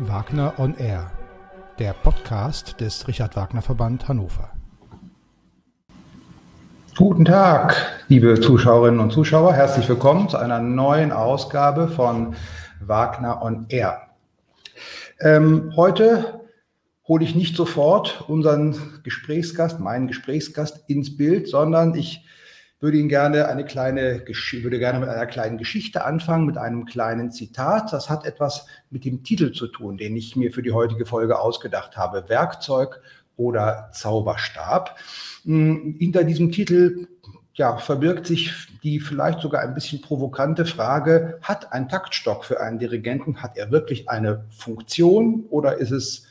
Wagner on Air, der Podcast des Richard Wagner Verband Hannover. Guten Tag, liebe Zuschauerinnen und Zuschauer. Herzlich willkommen zu einer neuen Ausgabe von Wagner on Air. Ähm, heute hole ich nicht sofort unseren Gesprächsgast, meinen Gesprächsgast ins Bild, sondern ich würde Ihnen gerne eine kleine, würde gerne mit einer kleinen Geschichte anfangen, mit einem kleinen Zitat. Das hat etwas mit dem Titel zu tun, den ich mir für die heutige Folge ausgedacht habe. Werkzeug oder Zauberstab. Hm, hinter diesem Titel ja, verbirgt sich die vielleicht sogar ein bisschen provokante Frage, hat ein Taktstock für einen Dirigenten, hat er wirklich eine Funktion oder ist es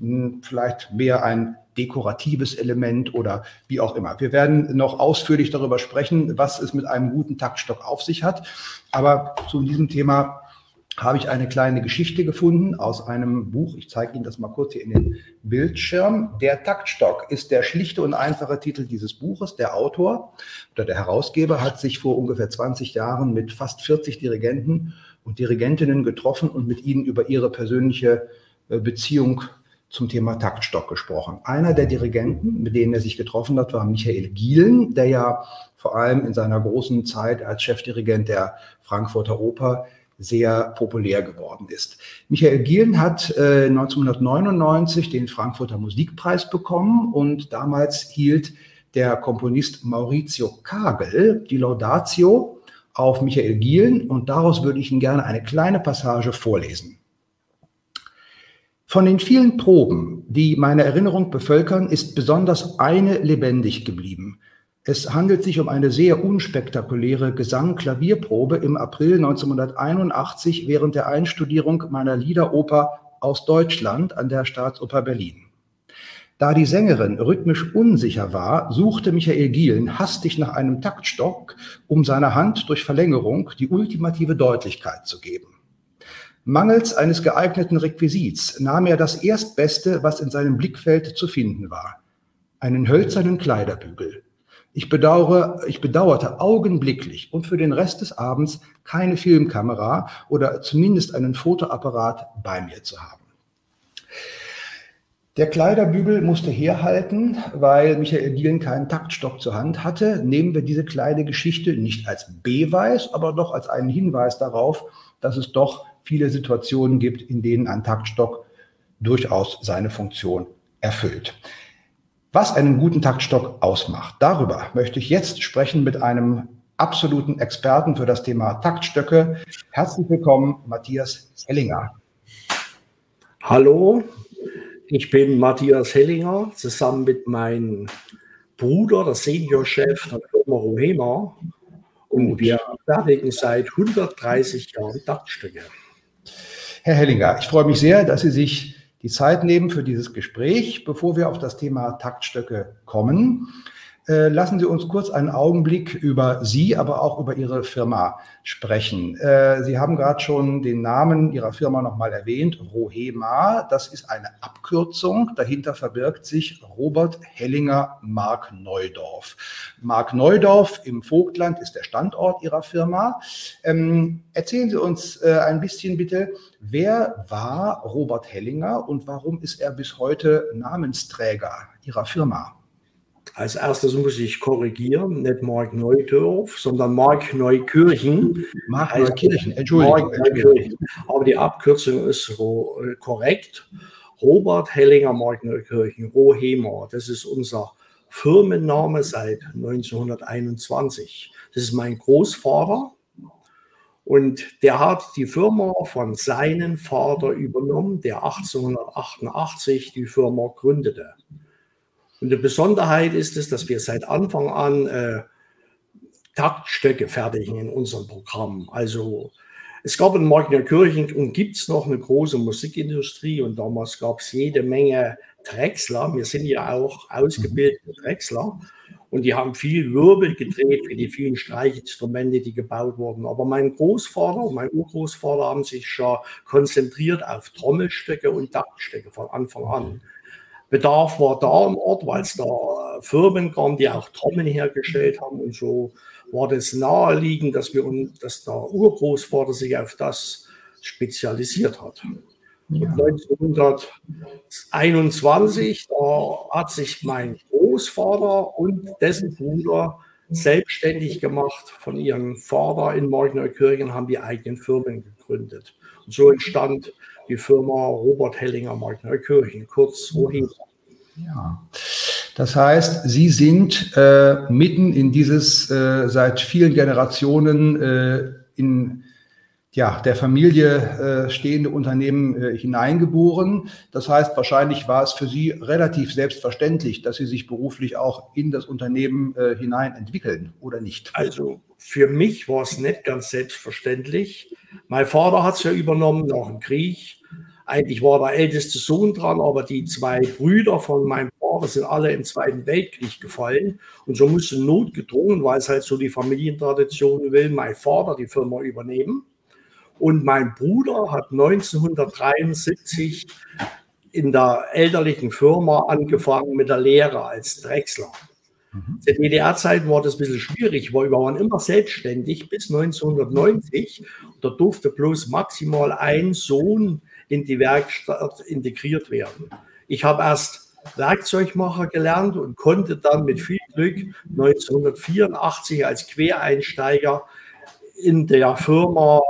hm, vielleicht mehr ein dekoratives Element oder wie auch immer. Wir werden noch ausführlich darüber sprechen, was es mit einem guten Taktstock auf sich hat. Aber zu diesem Thema habe ich eine kleine Geschichte gefunden aus einem Buch. Ich zeige Ihnen das mal kurz hier in den Bildschirm. Der Taktstock ist der schlichte und einfache Titel dieses Buches. Der Autor oder der Herausgeber hat sich vor ungefähr 20 Jahren mit fast 40 Dirigenten und Dirigentinnen getroffen und mit ihnen über ihre persönliche äh, Beziehung zum Thema Taktstock gesprochen. Einer der Dirigenten, mit denen er sich getroffen hat, war Michael Gielen, der ja vor allem in seiner großen Zeit als Chefdirigent der Frankfurter Oper sehr populär geworden ist. Michael Gielen hat äh, 1999 den Frankfurter Musikpreis bekommen und damals hielt der Komponist Maurizio Kagel die Laudatio auf Michael Gielen und daraus würde ich Ihnen gerne eine kleine Passage vorlesen. Von den vielen Proben, die meine Erinnerung bevölkern, ist besonders eine lebendig geblieben. Es handelt sich um eine sehr unspektakuläre Gesang-Klavierprobe im April 1981 während der Einstudierung meiner Liederoper aus Deutschland an der Staatsoper Berlin. Da die Sängerin rhythmisch unsicher war, suchte Michael Gielen hastig nach einem Taktstock, um seiner Hand durch Verlängerung die ultimative Deutlichkeit zu geben. Mangels eines geeigneten Requisits nahm er das Erstbeste, was in seinem Blickfeld zu finden war. Einen hölzernen Kleiderbügel. Ich, bedauere, ich bedauerte augenblicklich und für den Rest des Abends keine Filmkamera oder zumindest einen Fotoapparat bei mir zu haben. Der Kleiderbügel musste herhalten, weil Michael Dielen keinen Taktstock zur Hand hatte. Nehmen wir diese kleine Geschichte nicht als Beweis, aber doch als einen Hinweis darauf, dass es doch viele Situationen gibt, in denen ein Taktstock durchaus seine Funktion erfüllt. Was einen guten Taktstock ausmacht, darüber möchte ich jetzt sprechen mit einem absoluten Experten für das Thema Taktstöcke. Herzlich willkommen, Matthias Hellinger. Hallo, ich bin Matthias Hellinger, zusammen mit meinem Bruder, der Seniorchef der Firma Rohema. Und wir fertigen seit 130 Jahren Taktstücke. Herr Hellinger, ich freue mich sehr, dass Sie sich die Zeit nehmen für dieses Gespräch. Bevor wir auf das Thema Taktstöcke kommen, äh, lassen Sie uns kurz einen Augenblick über Sie, aber auch über Ihre Firma sprechen. Äh, Sie haben gerade schon den Namen Ihrer Firma nochmal erwähnt, Rohema. Das ist eine Abkürzung. Dahinter verbirgt sich Robert Hellinger Mark Neudorf. Mark Neudorf im Vogtland ist der Standort Ihrer Firma. Ähm, erzählen Sie uns äh, ein bisschen bitte, wer war Robert Hellinger und warum ist er bis heute Namensträger Ihrer Firma? Als erstes muss ich korrigieren, nicht Mark Neudorf, sondern Mark Neukirchen. Mark also Neukirchen, Entschuldigung. Mark Neukirchen. Aber die Abkürzung ist äh, korrekt. Robert Hellinger Mark Neukirchen, Rohema. Das ist unser Firmenname seit 1921. Das ist mein Großvater. Und der hat die Firma von seinem Vater übernommen, der 1888 die Firma gründete. Und die Besonderheit ist es, dass wir seit Anfang an äh, Taktstöcke fertigen in unserem Programm. Also es gab in Magnerkirchen und gibt es noch eine große Musikindustrie und damals gab es jede Menge Drechsler. Wir sind ja auch ausgebildete Drechsler und die haben viel Wirbel gedreht für die vielen Streichinstrumente, die gebaut wurden. Aber mein Großvater und mein Urgroßvater haben sich schon konzentriert auf Trommelstöcke und Taktstöcke von Anfang an. Bedarf war da im Ort, weil es da äh, Firmen gab, die auch Trommeln hergestellt haben und so war das naheliegend, dass wir dass der Urgroßvater sich auf das spezialisiert hat. Ja. 1921, da hat sich mein Großvater und dessen Bruder selbstständig gemacht. Von ihrem Vater in Markneukirchen haben die eigenen Firmen gegründet. Und so entstand die Firma Robert Hellinger Markneukirchen, kurz Roheda. Ja. Das heißt, Sie sind äh, mitten in dieses äh, seit vielen Generationen äh, in ja, der Familie äh, stehende Unternehmen äh, hineingeboren. Das heißt, wahrscheinlich war es für Sie relativ selbstverständlich, dass Sie sich beruflich auch in das Unternehmen äh, hinein entwickeln, oder nicht? Also für mich war es nicht ganz selbstverständlich. Mein Vater hat es ja übernommen nach dem Krieg. Eigentlich war der älteste Sohn dran, aber die zwei Brüder von meinem Vater sind alle im Zweiten Weltkrieg gefallen. Und so musste notgedrungen, weil es halt so die Familientradition will, mein Vater die Firma übernehmen. Und mein Bruder hat 1973 in der elterlichen Firma angefangen mit der Lehre als Drechsler. Mhm. Der DDR-Zeit war das ein bisschen schwierig, weil wir waren immer selbstständig bis 1990. Da durfte bloß maximal ein Sohn in die Werkstatt integriert werden. Ich habe erst Werkzeugmacher gelernt und konnte dann mit viel Glück 1984 als Quereinsteiger in der Firma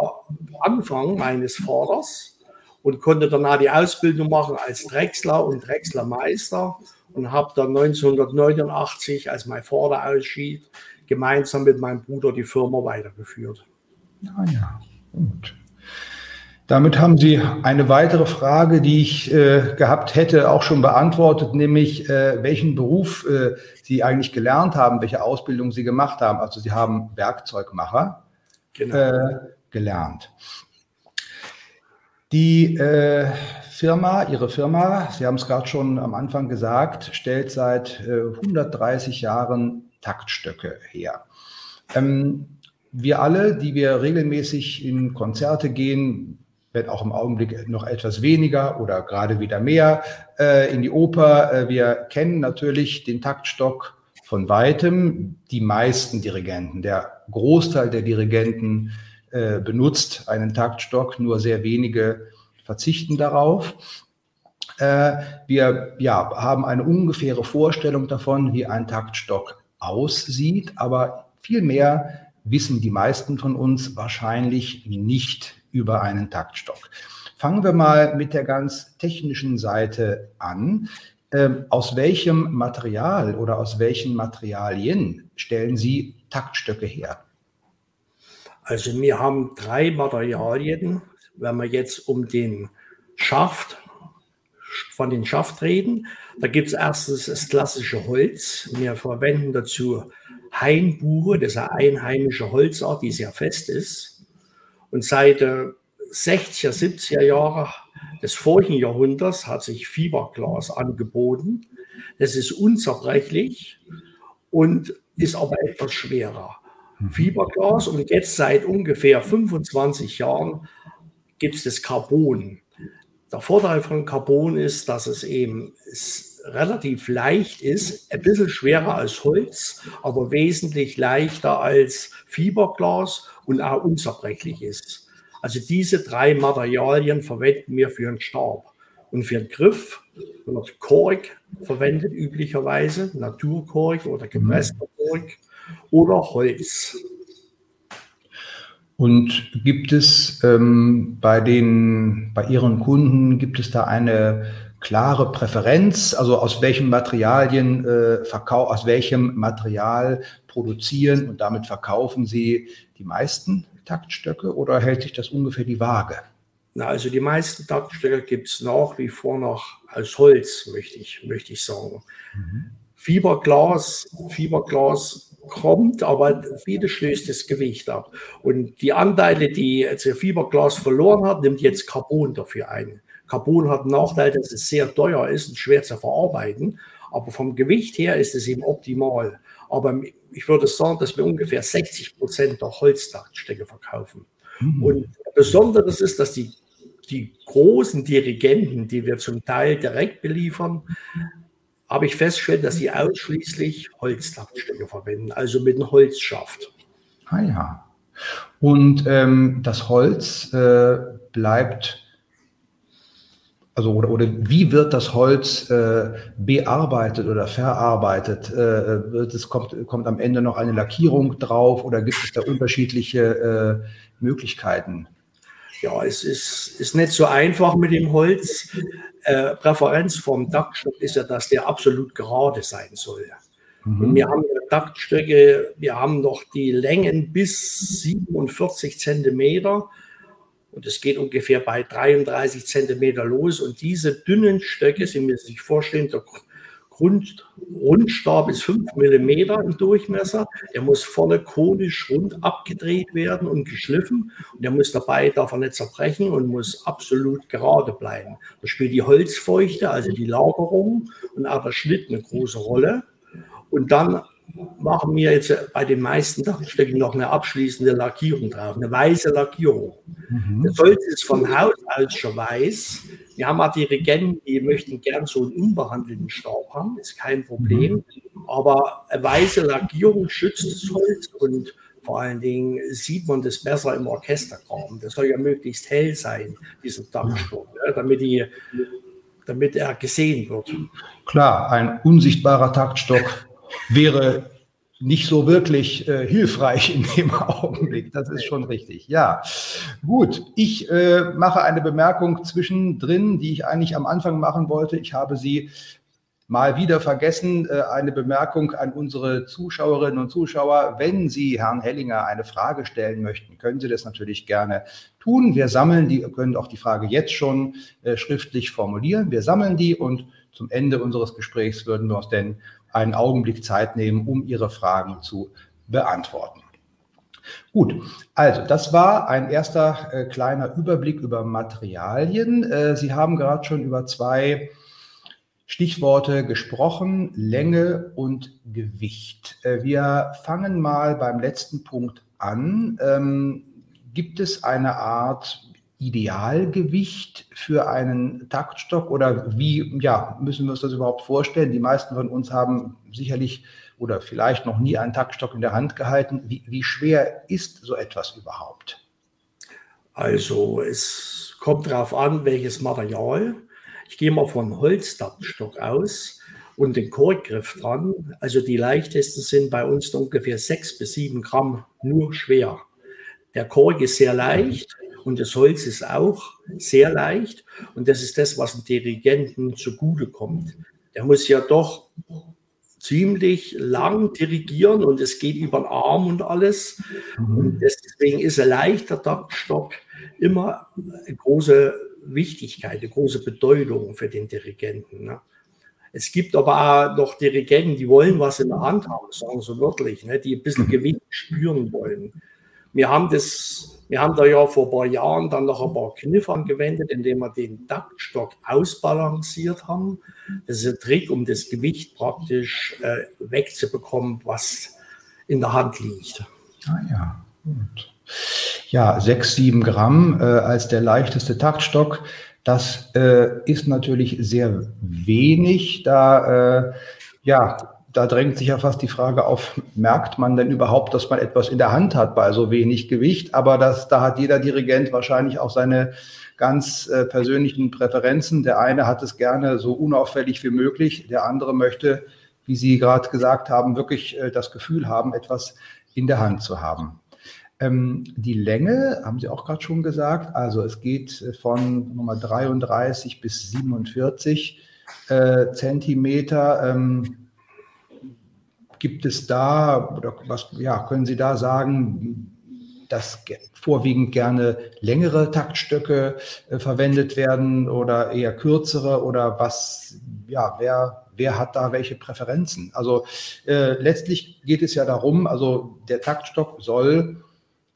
Anfang meines Vaters und konnte danach die Ausbildung machen als Drechsler und Drechslermeister und habe dann 1989, als mein Vater ausschied, gemeinsam mit meinem Bruder die Firma weitergeführt. Ah ja, gut. Damit haben Sie eine weitere Frage, die ich äh, gehabt hätte, auch schon beantwortet, nämlich äh, welchen Beruf äh, Sie eigentlich gelernt haben, welche Ausbildung Sie gemacht haben. Also Sie haben Werkzeugmacher genau. Äh, gelernt. Die äh, Firma, Ihre Firma, Sie haben es gerade schon am Anfang gesagt, stellt seit 130 äh, Jahren Taktstöcke her. Ähm, wir alle, die wir regelmäßig in Konzerte gehen, wenn auch im Augenblick noch etwas weniger oder gerade wieder mehr äh, in die Oper. Äh, wir kennen natürlich den Taktstock von weitem. Die meisten Dirigenten, der Großteil der Dirigenten äh, benutzt einen Taktstock, nur sehr wenige verzichten darauf. Äh, wir ja, haben eine ungefähre Vorstellung davon, wie ein Taktstock aussieht, aber viel mehr wissen die meisten von uns wahrscheinlich nicht über einen Taktstock. Fangen wir mal mit der ganz technischen Seite an. Ähm, aus welchem Material oder aus welchen Materialien stellen Sie Taktstöcke her? Also wir haben drei Materialien. Wenn wir jetzt um den Schaft, von den Schaft reden, da gibt es erstens das klassische Holz. Wir verwenden dazu Hainbuche, das ist eine einheimische Holzart, die sehr fest ist. Und seit 60er, 70er Jahre des vorigen Jahrhunderts hat sich Fiberglas angeboten. Das ist unzerbrechlich und ist aber etwas schwerer. Mhm. Fiberglas und jetzt seit ungefähr 25 Jahren gibt es das Carbon. Der Vorteil von Carbon ist, dass es eben relativ leicht ist, ein bisschen schwerer als Holz, aber wesentlich leichter als Fiberglas und auch unzerbrechlich ist. Also diese drei Materialien verwenden wir für einen Stab. Und für den Griff wird Kork verwendet üblicherweise, Naturkork oder gepresster Kork oder Holz. Und gibt es ähm, bei den, bei Ihren Kunden, gibt es da eine klare Präferenz? Also aus welchen Materialien äh, verkau aus welchem Material produzieren und damit verkaufen Sie die meisten Taktstöcke oder hält sich das ungefähr die Waage? Na, also die meisten Taktstöcke gibt es nach wie vor noch als Holz, möchte ich, möchte ich sagen. Mhm. Fiberglas, Fiberglas kommt, aber vieles schließt das Gewicht ab. Und die Anteile, die jetzt Fiberglas verloren hat, nimmt jetzt Carbon dafür ein. Carbon hat einen Nachteil, dass es sehr teuer ist und schwer zu verarbeiten. Aber vom Gewicht her ist es eben optimal. Aber ich würde sagen, dass wir ungefähr 60 Prozent der Holztaktstecke verkaufen. Mhm. Und Besonderes ist, dass die, die großen Dirigenten, die wir zum Teil direkt beliefern, habe ich festgestellt, dass sie ausschließlich Holztaktstecke verwenden, also mit einem Holzschaft. Ah ja. Und ähm, das Holz äh, bleibt Also oder, oder wie wird das Holz äh, bearbeitet oder verarbeitet? Äh, wird es kommt, kommt am Ende noch eine Lackierung drauf oder gibt es da unterschiedliche äh, Möglichkeiten? Ja, es ist, ist nicht so einfach mit dem Holz. Äh, Präferenz vom Taktstock ist ja, dass der absolut gerade sein soll. Mhm. Und wir haben Taktstöcke, wir haben noch die Längen bis 47 Zentimeter und es geht ungefähr bei 33 Zentimeter los. Und diese dünnen Stöcke, Sie müssen sich vorstellen, der Grundstab ist 5 mm im Durchmesser. Der muss volle konisch rund abgedreht werden und geschliffen. Und der muss dabei, darf er nicht zerbrechen und muss absolut gerade bleiben. Da spielt die Holzfeuchte, also die Lagerung und auch der Schnitt eine große Rolle. Und dann machen wir jetzt bei den meisten Dachstöcken noch eine abschließende Lackierung drauf, eine weiße Lackierung. Mhm. Das Holz ist von Haus aus schon weiß. Wir haben auch Dirigenten, die möchten gern so einen unbehandelten Staub haben, ist kein Problem. Mhm. Aber eine weiße Lackierung schützt das Holz und vor allen Dingen sieht man das besser im Orchesterraum. Das soll ja möglichst hell sein, dieser Dachstock, ja, damit, die, damit er gesehen wird. Klar, ein unsichtbarer Taktstock wäre nicht so wirklich äh, hilfreich in dem Augenblick. Das ist schon richtig. Ja, gut. Ich äh, mache eine Bemerkung zwischendrin, die ich eigentlich am Anfang machen wollte. Ich habe sie mal wieder vergessen. Äh, eine Bemerkung an unsere Zuschauerinnen und Zuschauer. Wenn Sie Herrn Hellinger eine Frage stellen möchten, können Sie das natürlich gerne tun. Wir sammeln die, können auch die Frage jetzt schon äh, schriftlich formulieren. Wir sammeln die und zum Ende unseres Gesprächs würden wir uns denn einen Augenblick Zeit nehmen, um Ihre Fragen zu beantworten. Gut, also das war ein erster äh, kleiner Überblick über Materialien. Äh, Sie haben gerade schon über zwei Stichworte gesprochen, Länge und Gewicht. Äh, wir fangen mal beim letzten Punkt an. Ähm, gibt es eine Art Idealgewicht für einen Taktstock oder wie ja, müssen wir uns das überhaupt vorstellen? Die meisten von uns haben sicherlich oder vielleicht noch nie einen Taktstock in der Hand gehalten. Wie, wie schwer ist so etwas überhaupt? Also es kommt darauf an, welches Material. Ich gehe mal von Holztaktstock aus und den Korkgriff dran. Also die leichtesten sind bei uns ungefähr sechs bis sieben Gramm nur schwer. Der Kork ist sehr leicht und das Holz ist auch sehr leicht. Und das ist das, was dem Dirigenten zugutekommt. Der muss ja doch ziemlich lang dirigieren und es geht über den Arm und alles. Mhm. Und deswegen ist ein leichter Taktstock immer eine große Wichtigkeit, eine große Bedeutung für den Dirigenten. Ne? Es gibt aber auch noch Dirigenten, die wollen was in der Hand haben, sagen sie wörtlich, ne? die ein bisschen. Gewicht spüren wollen. Wir haben das wir haben da ja vor ein paar Jahren dann noch ein paar Kniffe angewendet, indem wir den Taktstock ausbalanciert haben. Das ist ein Trick, um das Gewicht praktisch äh, wegzubekommen, was in der Hand liegt. Ah ja, gut. Ja, sechs, sieben Gramm äh, als der leichteste Taktstock. Das äh, ist natürlich sehr wenig. Da äh, ja, da drängt sich ja fast die Frage auf, merkt man denn überhaupt, dass man etwas in der Hand hat bei so wenig Gewicht? Aber das, da hat jeder Dirigent wahrscheinlich auch seine ganz äh, persönlichen Präferenzen. Der eine hat es gerne so unauffällig wie möglich, der andere möchte, wie Sie gerade gesagt haben, wirklich äh, das Gefühl haben, etwas in der Hand zu haben. Ähm, die Länge haben Sie auch gerade schon gesagt. Also es geht äh, von Nummer 33 bis 47 äh, Zentimeter. Ähm, Gibt es da, oder was ja, können Sie da sagen, dass vorwiegend gerne längere Taktstöcke äh, verwendet werden oder eher kürzere oder was, ja, wer, wer hat da welche Präferenzen? Also äh, letztlich geht es ja darum, also der Taktstock soll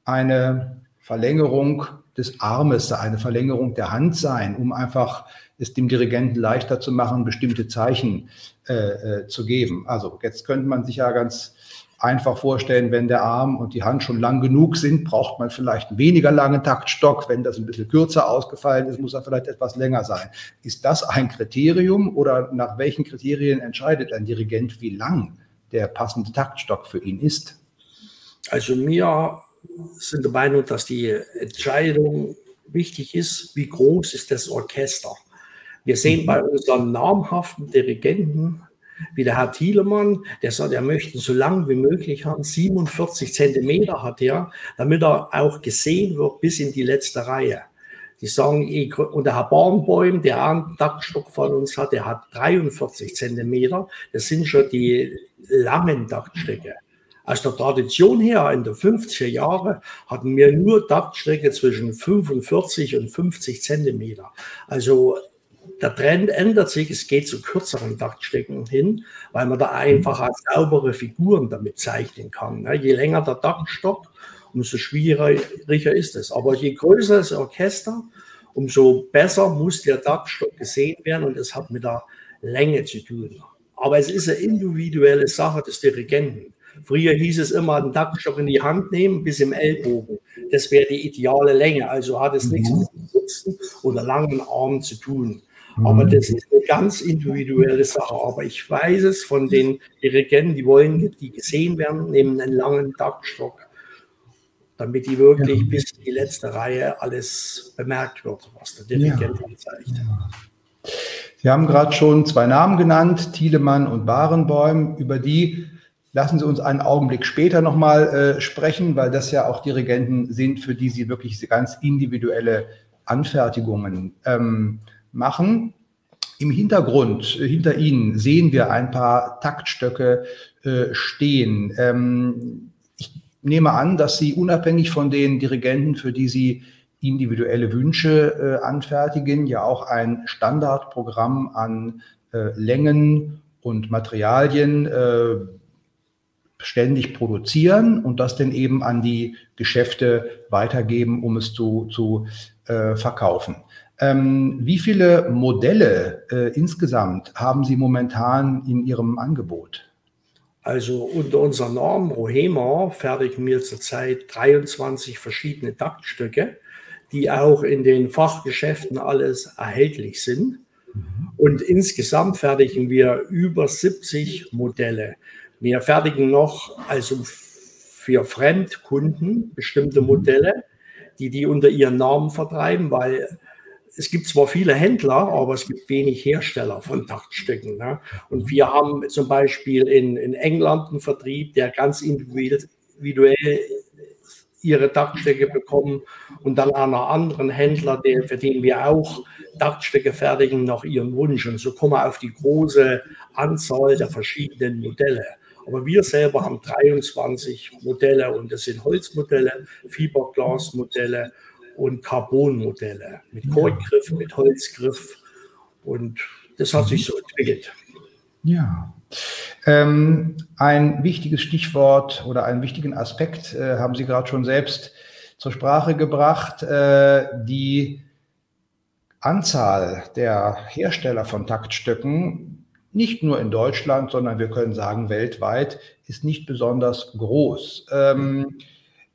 eine Verlängerung des Armes, eine Verlängerung der Hand sein, um einfach es dem Dirigenten leichter zu machen, bestimmte Zeichen äh, äh, zu geben. Also jetzt könnte man sich ja ganz einfach vorstellen, wenn der Arm und die Hand schon lang genug sind, braucht man vielleicht einen weniger langen Taktstock. Wenn das ein bisschen kürzer ausgefallen ist, muss er vielleicht etwas länger sein. Ist das ein Kriterium oder nach welchen Kriterien entscheidet ein Dirigent, wie lang der passende Taktstock für ihn ist? Also mir sind der Meinung, dass die Entscheidung wichtig ist, wie groß ist das Orchester. Wir sehen bei unseren namhaften Dirigenten, wie der Herr Thielemann, der sagt, er möchte so lang wie möglich haben. 47 Zentimeter hat er, damit er auch gesehen wird bis in die letzte Reihe. Die sagen, und der Herr Barnbäum, der einen Dachstock von uns hat, der hat 43 Zentimeter. Das sind schon die langen Dachtstöcke. Aus der Tradition her, in den 50er Jahren, hatten wir nur Dachtstöcke zwischen 45 und 50 Zentimeter. Also der Trend ändert sich, es geht zu kürzeren Dachtstöcken hin, weil man da einfach saubere Figuren damit zeichnen kann. Je länger der Dachstock, umso schwieriger ist es. Aber je größer das Orchester, umso besser muss der Dachstock gesehen werden und es hat mit der Länge zu tun. Aber es ist eine individuelle Sache des Dirigenten. Früher hieß es immer, einen Dachstock in die Hand nehmen bis im Ellbogen. Das wäre die ideale Länge. Also hat es nichts mit dem Sitzen oder langen Armen zu tun. Aber das ist eine ganz individuelle Sache. Aber ich weiß es von den Dirigenten, die wollen, die gesehen werden, nehmen einen langen Dachstock damit die wirklich ja. bis in die letzte Reihe alles bemerkt wird, was der Dirigent ja. zeigt. Ja. Sie haben gerade schon zwei Namen genannt, Thielemann und Barenbäum. Über die lassen Sie uns einen Augenblick später nochmal äh, sprechen, weil das ja auch Dirigenten sind, für die Sie wirklich ganz individuelle Anfertigungen ähm, machen. Im Hintergrund, äh, hinter Ihnen, sehen wir ein paar Taktstöcke äh, stehen. Ähm, nehme an, dass Sie unabhängig von den Dirigenten, für die Sie individuelle Wünsche äh, anfertigen, ja auch ein Standardprogramm an äh, Längen und Materialien äh, ständig produzieren und das dann eben an die Geschäfte weitergeben, um es zu, zu äh, verkaufen. Ähm, wie viele Modelle äh, insgesamt haben Sie momentan in Ihrem Angebot? Also unter unserem Namen Rohema fertigen wir zurzeit 23 verschiedene Taktstücke, die auch in den Fachgeschäften alles erhältlich sind. Und insgesamt fertigen wir über 70 Modelle. Wir fertigen noch also für Fremdkunden bestimmte Modelle, die die unter ihren Namen vertreiben, weil es gibt zwar viele Händler, aber es gibt wenig Hersteller von Taktstücken. Ne? Und wir haben zum Beispiel in, in England einen Vertrieb, der ganz individuell ihre Taktstücke bekommen und dann einer anderen Händler, der, für den wir auch Taktstücke fertigen, nach ihrem Wunsch. Und so kommen wir auf die große Anzahl der verschiedenen Modelle. Aber wir selber haben 23 Modelle und das sind Holzmodelle, Fiberglasmodelle und Carbonmodelle mit Kordgriff, mit Holzgriff. Und das hat sich so entwickelt. Ja. Ähm, ein wichtiges Stichwort oder einen wichtigen Aspekt äh, haben Sie gerade schon selbst zur Sprache gebracht. Äh, die Anzahl der Hersteller von Taktstöcken, nicht nur in Deutschland, sondern wir können sagen weltweit, ist nicht besonders groß. Ähm,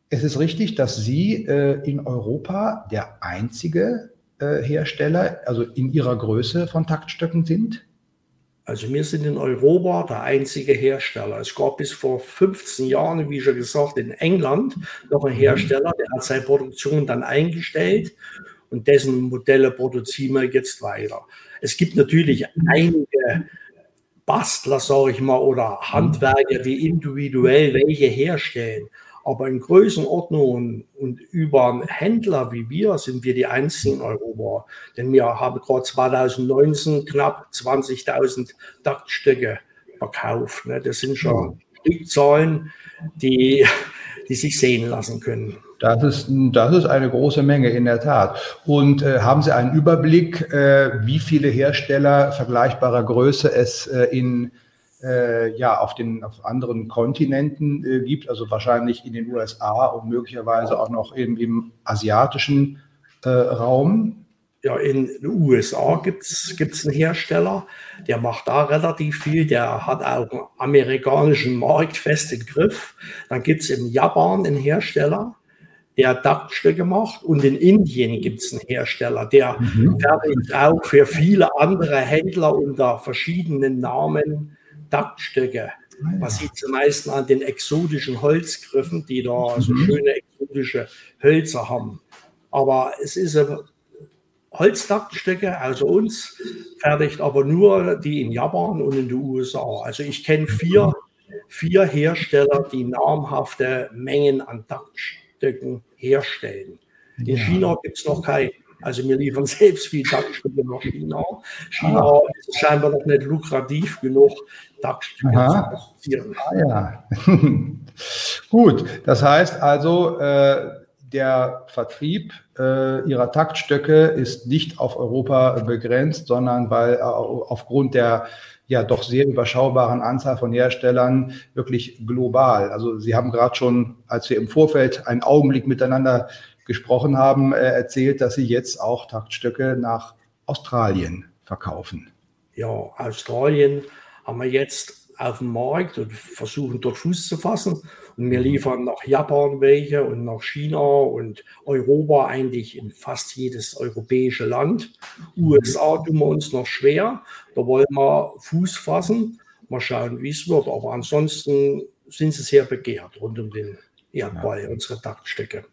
es ist richtig, dass Sie äh, in Europa der einzige äh, Hersteller, also in Ihrer Größe von Taktstöcken sind? Also wir sind in Europa der einzige Hersteller. Es gab bis vor 15 Jahren, wie schon gesagt, in England noch einen Hersteller, der hat seine Produktion dann eingestellt und dessen Modelle produzieren wir jetzt weiter. Es gibt natürlich einige Bastler, sage ich mal, oder Handwerker, die individuell welche herstellen. Aber in Größenordnung und über einen Händler wie wir sind wir die einzigen in Europa. Denn wir haben gerade 2019 knapp 20.000 Taktstücke verkauft. Ne? Das sind schon Stückzahlen, die, die sich sehen lassen können. Das ist, das ist eine große Menge in der Tat. Und äh, haben Sie einen Überblick, äh, wie viele Hersteller vergleichbarer Größe es äh, in äh, ja, auf den auf anderen Kontinenten äh, gibt, also wahrscheinlich in den USA und möglicherweise auch noch im, im asiatischen äh, Raum. Ja, in den USA gibt es einen Hersteller, der macht da relativ viel, der hat auch einen amerikanischen Markt fest im Griff. Dann gibt es in Japan einen Hersteller, der Taktstücke macht und in Indien gibt es einen Hersteller, der mhm. fertigt auch für viele andere Händler unter verschiedenen Namen Taktstöcke. Man sieht sie meistens an den exotischen Holzgriffen, die da so mhm. schöne exotische Hölzer haben. Aber es ist Holztaktstücke außer uns, fertigt aber nur die in Japan und in den USA. Also ich kenne vier, vier Hersteller, die namhafte Mengen an Taktstücken herstellen. In ja. China gibt es noch keine. Also wir liefern selbst viel Taktstücke nach China. China ah. ist scheinbar noch nicht lukrativ genug, Taktstücke Aha. zu produzieren. Ah, ja. Gut, das heißt also, äh, der Vertrieb äh, ihrer Taktstöcke ist nicht auf Europa begrenzt, sondern weil äh, aufgrund der ja doch sehr überschaubaren Anzahl von Herstellern wirklich global. Also Sie haben gerade schon, als wir im Vorfeld einen Augenblick miteinander gesprochen haben, äh, erzählt, dass Sie jetzt auch Taktstöcke nach Australien verkaufen. Ja, Australien haben wir jetzt auf dem Markt und versuchen dort Fuß zu fassen. Und wir liefern nach Japan welche und nach China und Europa eigentlich in fast jedes europäische Land. USA tun wir uns noch schwer. Da wollen wir Fuß fassen. Mal schauen, wie es wird. Aber ansonsten sind sie sehr begehrt rund um den Erdball, ja. unsere Taktstücke.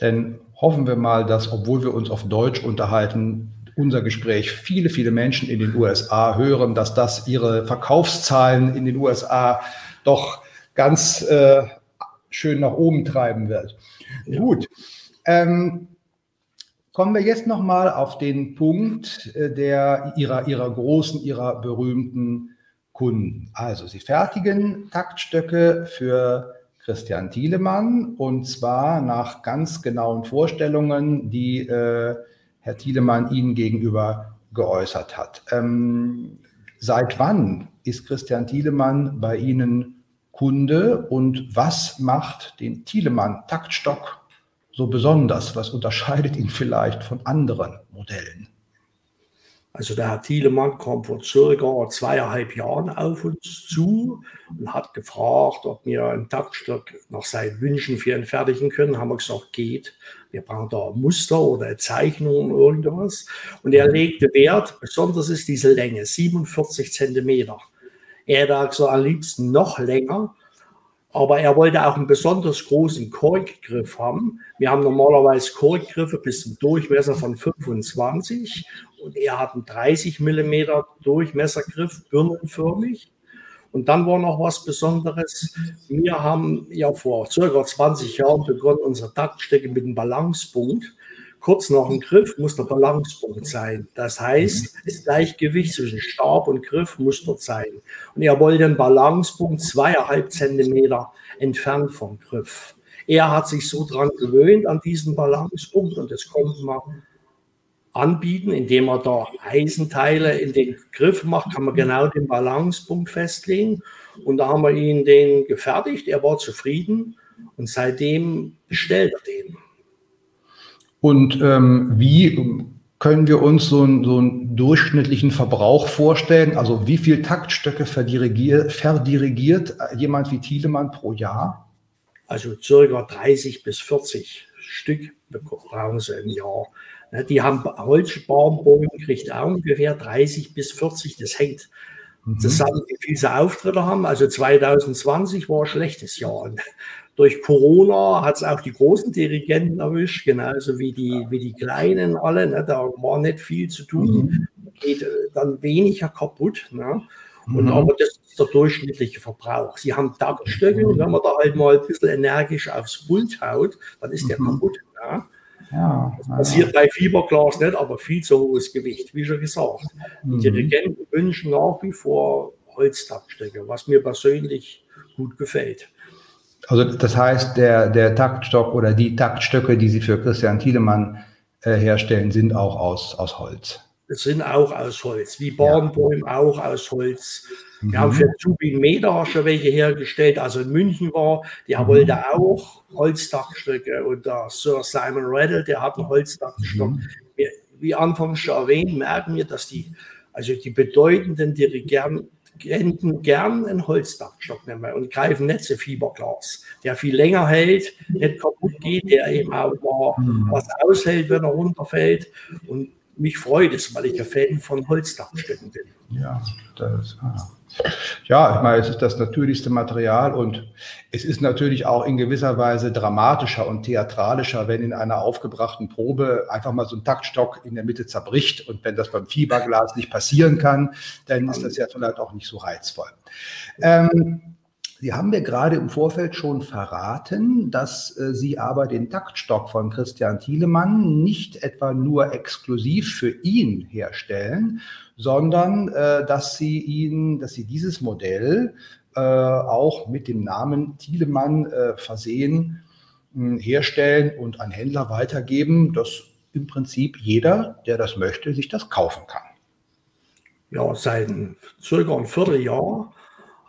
Denn hoffen wir mal, dass, obwohl wir uns auf Deutsch unterhalten, unser Gespräch viele, viele Menschen in den USA hören, dass das ihre Verkaufszahlen in den USA doch ganz äh, schön nach oben treiben wird. Ja. Gut. Ähm, kommen wir jetzt nochmal auf den Punkt äh, der ihrer, ihrer großen, ihrer berühmten Kunden. Also Sie fertigen Taktstöcke für Christian Thielemann und zwar nach ganz genauen Vorstellungen, die äh, Herr Thielemann Ihnen gegenüber geäußert hat. Ähm, seit wann ist Christian Thielemann bei Ihnen Kunde und was macht den Thielemann Taktstock so besonders? Was unterscheidet ihn vielleicht von anderen Modellen? Also der Herr Thielemann kam vor circa zweieinhalb Jahren auf uns zu und hat gefragt, ob wir einen Taktstock nach seinen Wünschen für ihn fertigen können. Haben wir gesagt, geht. Wir brauchen da ein Muster oder eine Zeichnung oder irgendwas. Und er legte Wert, besonders ist diese Länge, 47 Zentimeter. Er hätte gesagt, am liebsten noch länger. Aber er wollte auch einen besonders großen Korkgriff haben. Wir haben normalerweise Korkgriffe bis zum Durchmesser von 25 und er hat einen 30 mm Durchmessergriff, birnenförmig. Und dann war noch was Besonderes. Wir haben ja vor circa 20 Jahren begonnen, unsere Taktstecke mit einem Balancepunkt kurz nach dem Griff muss der Balancepunkt sein. Das heißt, das Gleichgewicht zwischen Stab und Griff muss dort sein. Und er wollte den Balancepunkt zweieinhalb Zentimeter entfernt vom Griff. Er hat sich so dran gewöhnt an diesen Balancepunkt und das konnte man anbieten, indem er da Eisenteile in den Griff macht, kann man genau den Balancepunkt festlegen. Und da haben wir ihn den gefertigt. Er war zufrieden und seitdem bestellt er den. Und ähm, wie können wir uns so, ein, so einen durchschnittlichen Verbrauch vorstellen? Also wie viel Taktstöcke verdirigiert, verdirigiert jemand wie Thielemann pro Jahr? Also circa 30 bis 40 Stück brauchen sie im Jahr. Ne, die haben Holzsparbogen, kriegt auch ungefähr 30 bis 40. Das hängt mhm. zusammen, wie viele Auftritte haben. Also 2020 war ein schlechtes Jahr. Durch Corona hat es auch die großen Dirigenten erwischt, genauso wie die, wie die kleinen alle. Ne? Da war nicht viel zu tun, mhm. geht äh, dann weniger kaputt. Ne? Und mhm. aber das ist der durchschnittliche Verbrauch. Sie haben Taktstücke, mhm. wenn man da halt mal ein bisschen energisch aufs Pult haut, dann ist der mhm. kaputt. Ne? Ja, das passiert ja. bei Fiberglas nicht, aber viel zu hohes Gewicht, wie schon gesagt. Die mhm. Dirigenten wünschen nach wie vor Holztaktstücke, was mir persönlich gut gefällt. Also das heißt, der, der Taktstock oder die Taktstöcke, die Sie für Christian Thielemann äh, herstellen, sind auch aus, aus Holz. Das sind auch aus Holz, wie Bahnbäume ja. auch aus Holz. Wir mhm. haben für Zubin Meter schon welche hergestellt, also in München war, der mhm. wollte auch Holzdachstöcke und der Sir Simon Reddell, der hat einen Holzdachstock. Mhm. Wie, wie anfangs schon erwähnt, merken wir, dass die, also die bedeutenden Dirigenten Enten gern einen Holzdachstock nehmen und greifen nicht so Fiberglas, der viel länger hält, nicht kaputt geht, der eben auch mal mhm. was aushält, wenn er runterfällt. Und mich freut es, weil ich ein Fan von Holzdachstöcken bin. Ja, das, ah. Ja, ich meine, es ist das natürlichste Material und es ist natürlich auch in gewisser Weise dramatischer und theatralischer, wenn in einer aufgebrachten Probe einfach mal so ein Taktstock in der Mitte zerbricht. Und wenn das beim Fieberglas nicht passieren kann, dann ist das ja vielleicht auch nicht so reizvoll. Ähm, Sie haben mir gerade im Vorfeld schon verraten, dass äh, Sie aber den Taktstock von Christian Thielemann nicht etwa nur exklusiv für ihn herstellen, sondern äh, dass Sie ihn, dass Sie dieses Modell äh, auch mit dem Namen Thielemann äh, versehen, mh, herstellen und an Händler weitergeben, dass im Prinzip jeder, der das möchte, sich das kaufen kann. Ja, seit circa ein Vierteljahr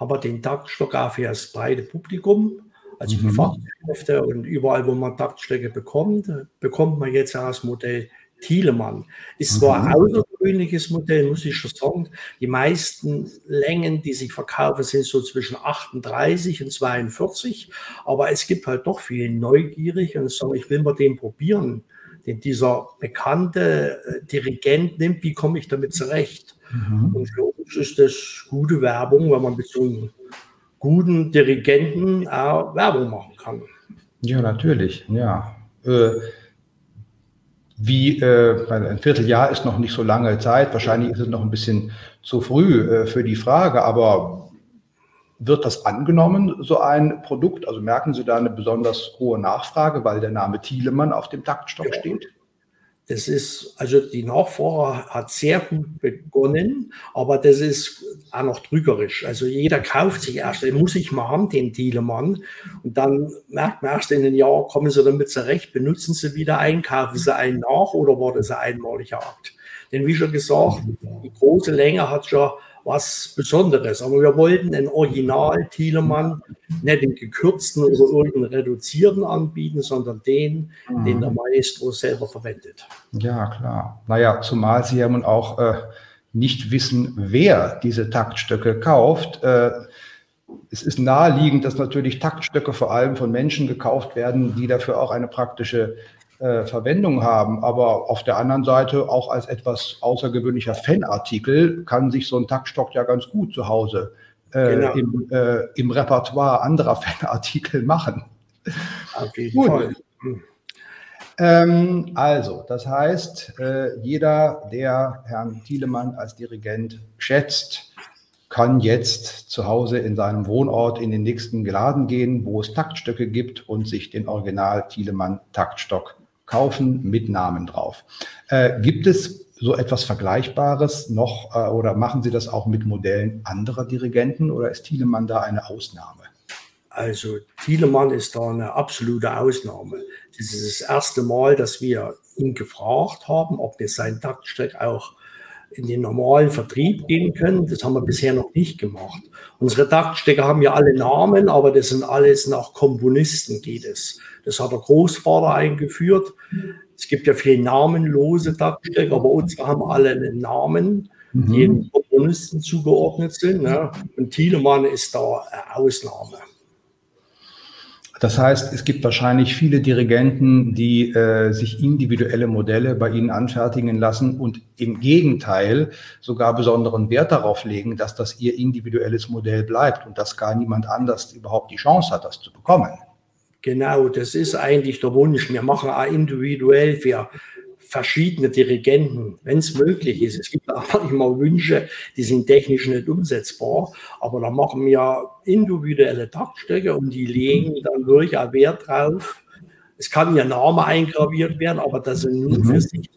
aber den Taktstock auch für das breite Publikum, also mhm. die Fachkräfte und überall, wo man Taktstöcke bekommt, bekommt man jetzt auch das Modell Thielemann. Ist zwar ein mhm. außergewöhnliches Modell, muss ich schon sagen. Die meisten Längen, die sich verkaufen, sind so zwischen 38 und 42. Aber es gibt halt doch viele neugierig und sagen, ich will mal den probieren, den dieser bekannte äh, Dirigent nimmt. Wie komme ich damit zurecht? Mhm. Und für uns ist das gute Werbung, wenn man mit so einem guten Dirigenten auch Werbung machen kann. Ja, natürlich, ja. Äh, wie äh, ein Vierteljahr ist noch nicht so lange Zeit, wahrscheinlich ist es noch ein bisschen zu früh äh, für die Frage, aber wird das angenommen, so ein Produkt? Also merken Sie da eine besonders hohe Nachfrage, weil der Name Thielemann auf dem Taktstock steht? Das ist, also die Nachfrage hat sehr gut begonnen, aber das ist auch noch trügerisch. Also jeder kauft sich erst, den muss ich mal haben, den Thielemann. Und dann merkt man erst in einem Jahr, kommen sie damit zurecht, benutzen sie wieder ein, kaufen sie einen nach oder war das ein einmaliger Akt? Denn wie schon gesagt, die große Länge hat schon was Besonderes. Aber wir wollten ein Original Thielemann, nicht den gekürzten oder irgendeinen reduzierten anbieten, sondern den, mhm. den der Maestro selber verwendet. Ja, klar. Naja, zumal Sie ja nun auch äh, nicht wissen, wer diese Taktstöcke kauft. Äh, es ist naheliegend, dass natürlich Taktstöcke vor allem von Menschen gekauft werden, die dafür auch eine praktische äh, Verwendung haben. Aber auf der anderen Seite auch als etwas außergewöhnlicher Fanartikel kann sich so ein Taktstock ja ganz gut zu Hause äh, genau. im, äh, im, Repertoire anderer Fanartikel machen. Gut. Ähm, also, das heißt, äh, jeder, der Herrn Thielemann als Dirigent schätzt, kann jetzt zu Hause in seinem Wohnort in den nächsten Laden gehen, wo es Taktstöcke gibt und sich den Original Thielemann Taktstock kaufen mit Namen drauf. Äh, gibt es so etwas Vergleichbares noch äh, oder machen Sie das auch mit Modellen anderer Dirigenten oder ist Thielemann da eine Ausnahme? Also Thielemann ist da eine absolute Ausnahme. Das ist das erste Mal, dass wir ihn gefragt haben, ob wir sein Taktstück auch in den normalen Vertrieb gehen können. Das haben wir bisher noch nicht gemacht. Unsere Taktstecker haben ja alle Namen, aber das sind alles nach Komponisten geht es. Das hat der Großvater eingeführt. Es gibt ja viele namenlose Taktstecker, aber unsere haben alle einen Namen, mhm. die den Komponisten zugeordnet sind. Ne? Und Thielemann ist da eine Ausnahme. Das heißt, es gibt wahrscheinlich viele Dirigenten, die äh, sich individuelle Modelle bei Ihnen anfertigen lassen und im Gegenteil sogar besonderen Wert darauf legen, dass das Ihr individuelles Modell bleibt und dass gar niemand anders überhaupt die Chance hat, das zu bekommen. Genau, das ist eigentlich der Wunsch. Wir machen auch individuell für verschiedene Dirigenten, wenn es möglich ist. Es gibt auch immer Wünsche, die sind technisch nicht umsetzbar, aber da machen wir individuelle Taktstöcke und die legen dann wirklich auch Wert drauf. Es kann ja Name eingraviert werden, aber das sind nur für mhm. sich.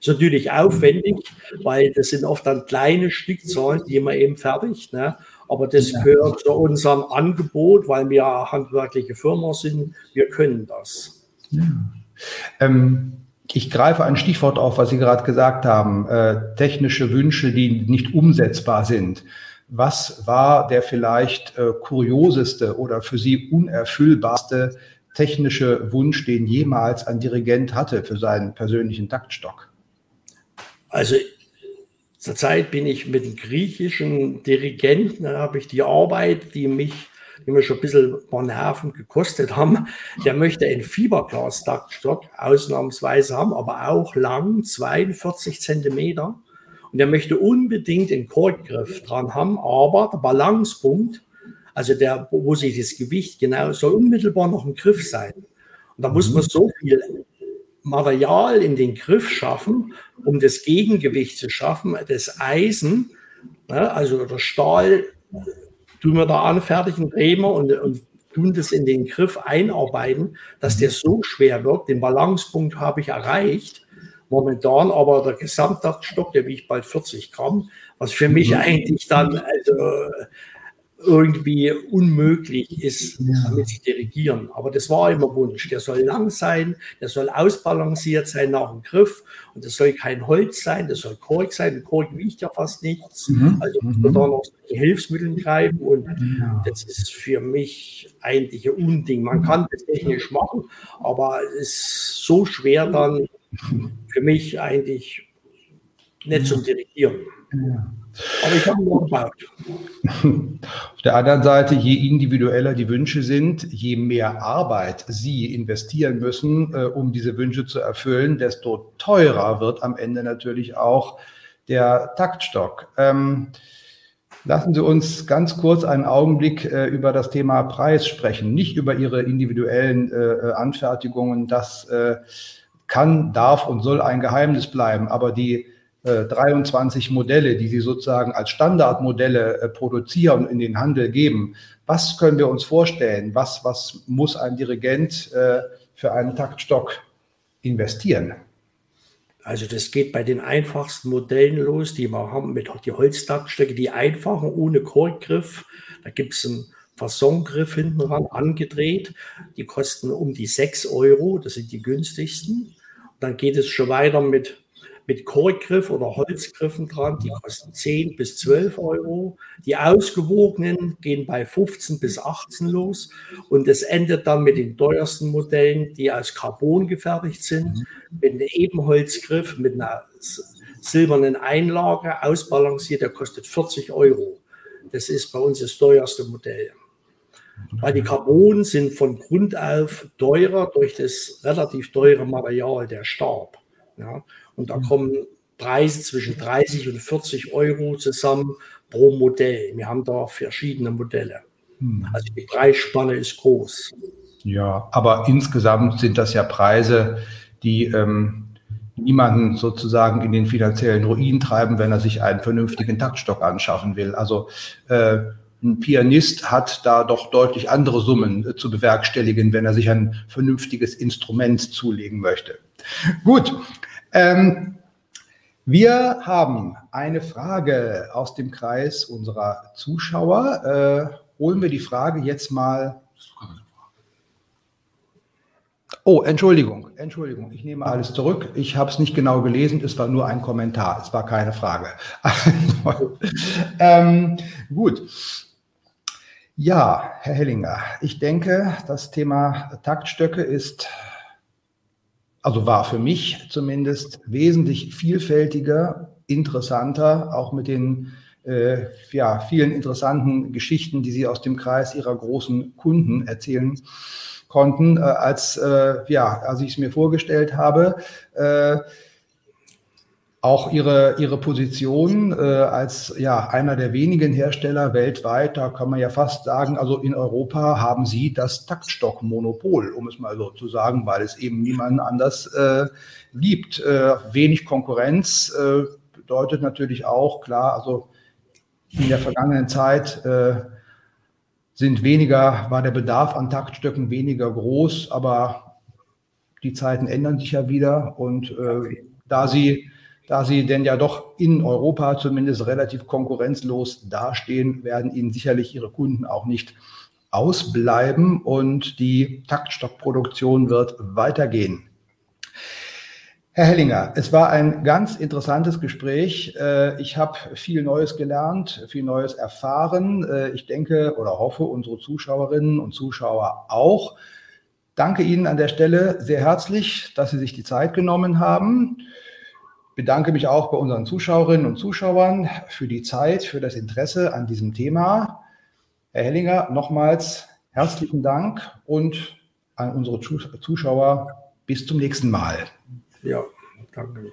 Ist natürlich aufwendig, weil das sind oft dann kleine Stückzahlen, die man eben fertigt. Ne? Aber das ja. gehört zu unserem Angebot, weil wir handwerkliche Firma sind. Wir können das. Ja. Ähm, ich greife ein Stichwort auf, was Sie gerade gesagt haben, äh, technische Wünsche, die nicht umsetzbar sind. Was war der vielleicht äh, kurioseste oder für Sie unerfüllbarste technische Wunsch, den jemals ein Dirigent hatte für seinen persönlichen Taktstock? Also zurzeit bin ich mit den griechischen Dirigenten, da habe ich die Arbeit, die mich die mir schon ein bisschen paar Nerven gekostet haben, der möchte einen Fiberglas-Taktstock ausnahmsweise haben, aber auch lang, 42 Zentimeter. Und der möchte unbedingt den Korkgriff dran haben, aber der Balancepunkt, also der, wo sich das Gewicht genau, soll unmittelbar noch im Griff sein. Und da muss man mhm. so viel Material in den Griff schaffen, um das Gegengewicht zu schaffen, das Eisen, ne, also der Stahl, tun wir da anfertigen, drehen wir und, und tun das in den Griff einarbeiten, dass der so schwer wird. Den Balancepunkt habe ich erreicht. Momentan aber der Gesamtdachstock, der wiegt bald 40 Gramm, was für mich mhm. eigentlich dann also irgendwie unmöglich ist, damit zu dirigieren. Aber das war immer Wunsch. Der soll lang sein, der soll ausbalanciert sein nach dem Griff und das soll kein Holz sein, das soll Kork sein. Kork wiegt ja fast nichts. Mhm. Also muss man mhm. da noch die Hilfsmittel greifen und ja. das ist für mich eigentlich ein Unding. Man kann das technisch machen, aber es ist so schwer dann für mich eigentlich nicht zum Dirigieren. Ja. Aber ich habe noch gebaut. Auf der anderen Seite, je individueller die Wünsche sind, je mehr Arbeit Sie investieren müssen, äh, um diese Wünsche zu erfüllen, desto teurer wird am Ende natürlich auch der Taktstock. Ähm, lassen Sie uns ganz kurz einen Augenblick äh, über das Thema Preis sprechen, nicht über Ihre individuellen äh, Anfertigungen. Das äh, kann, darf und soll ein Geheimnis bleiben, aber die 23 äh, Modelle, die Sie sozusagen als Standardmodelle äh, produzieren und in den Handel geben. Was können wir uns vorstellen? Was, was muss ein Dirigent äh, für einen Taktstock investieren? Also das geht bei den einfachsten Modellen los, die wir haben mit die Holztaktstöcke, die einfachen ohne Korkgriff. Da gibt es einen Fassongriff hinten ran angedreht. Die kosten um die 6 Euro, das sind die günstigsten. Dann geht es schon weiter mit mit Korkgriff oder Holzgriffen dran, die kosten 10 bis 12 Euro. Die ausgewogenen gehen bei 15 bis 18 los und es endet dann mit den teuersten Modellen, die aus Carbon gefertigt sind, mit einem Ebenholzgriff, mit einer silbernen Einlage, ausbalanciert, der kostet 40 Euro. Das ist bei uns das teuerste Modell. Weil die Carbon sind von Grund auf teurer durch das relativ teure Material, der Stab. Ja. Und da kommen Preise zwischen 30 und 40 Euro zusammen pro Modell. Wir haben da verschiedene Modelle. Hm. Also die Preisspanne ist groß. Ja, aber insgesamt sind das ja Preise, die ähm, niemanden sozusagen in den finanziellen Ruin treiben, wenn er sich einen vernünftigen Taktstock anschaffen will. Also äh, ein Pianist hat da doch deutlich andere Summen äh, zu bewerkstelligen, wenn er sich ein vernünftiges Instrument zulegen möchte. Gut, ähm, wir haben eine Frage aus dem Kreis unserer Zuschauer. Äh, holen wir die Frage jetzt mal. Oh, Entschuldigung, Entschuldigung, ich nehme alles zurück. Ich habe es nicht genau gelesen, es war nur ein Kommentar, es war keine Frage. ähm, gut. Ja, Herr Hellinger, ich denke, das Thema Taktstöcke ist also war für mich zumindest wesentlich vielfältiger, interessanter, auch mit den äh, ja, vielen interessanten Geschichten, die Sie aus dem Kreis Ihrer großen Kunden erzählen konnten, äh, als, äh, ja, als ich es mir vorgestellt habe. Äh, auch ihre, ihre Position äh, als ja, einer der wenigen Hersteller weltweit, da kann man ja fast sagen, also in Europa haben sie das Taktstockmonopol, um es mal so zu sagen, weil es eben niemanden anders äh, gibt. Äh, wenig Konkurrenz äh, bedeutet natürlich auch, klar, also in der vergangenen Zeit äh, sind weniger, war der Bedarf an Taktstöcken weniger groß, aber die Zeiten ändern sich ja wieder und äh, da sie da sie denn ja doch in Europa zumindest relativ konkurrenzlos dastehen, werden ihnen sicherlich ihre Kunden auch nicht ausbleiben und die Taktstockproduktion wird weitergehen. Herr Hellinger, es war ein ganz interessantes Gespräch. Äh, ich habe viel Neues gelernt, viel Neues erfahren. Äh, ich denke oder hoffe, unsere Zuschauerinnen und Zuschauer auch. Danke Ihnen an der Stelle sehr herzlich, dass Sie sich die Zeit genommen haben bedanke mich auch bei unseren Zuschauerinnen und Zuschauern für die Zeit, für das Interesse an diesem Thema. Herr Hellinger, nochmals herzlichen Dank und an unsere Zuschauer bis zum nächsten Mal. Ja, danke.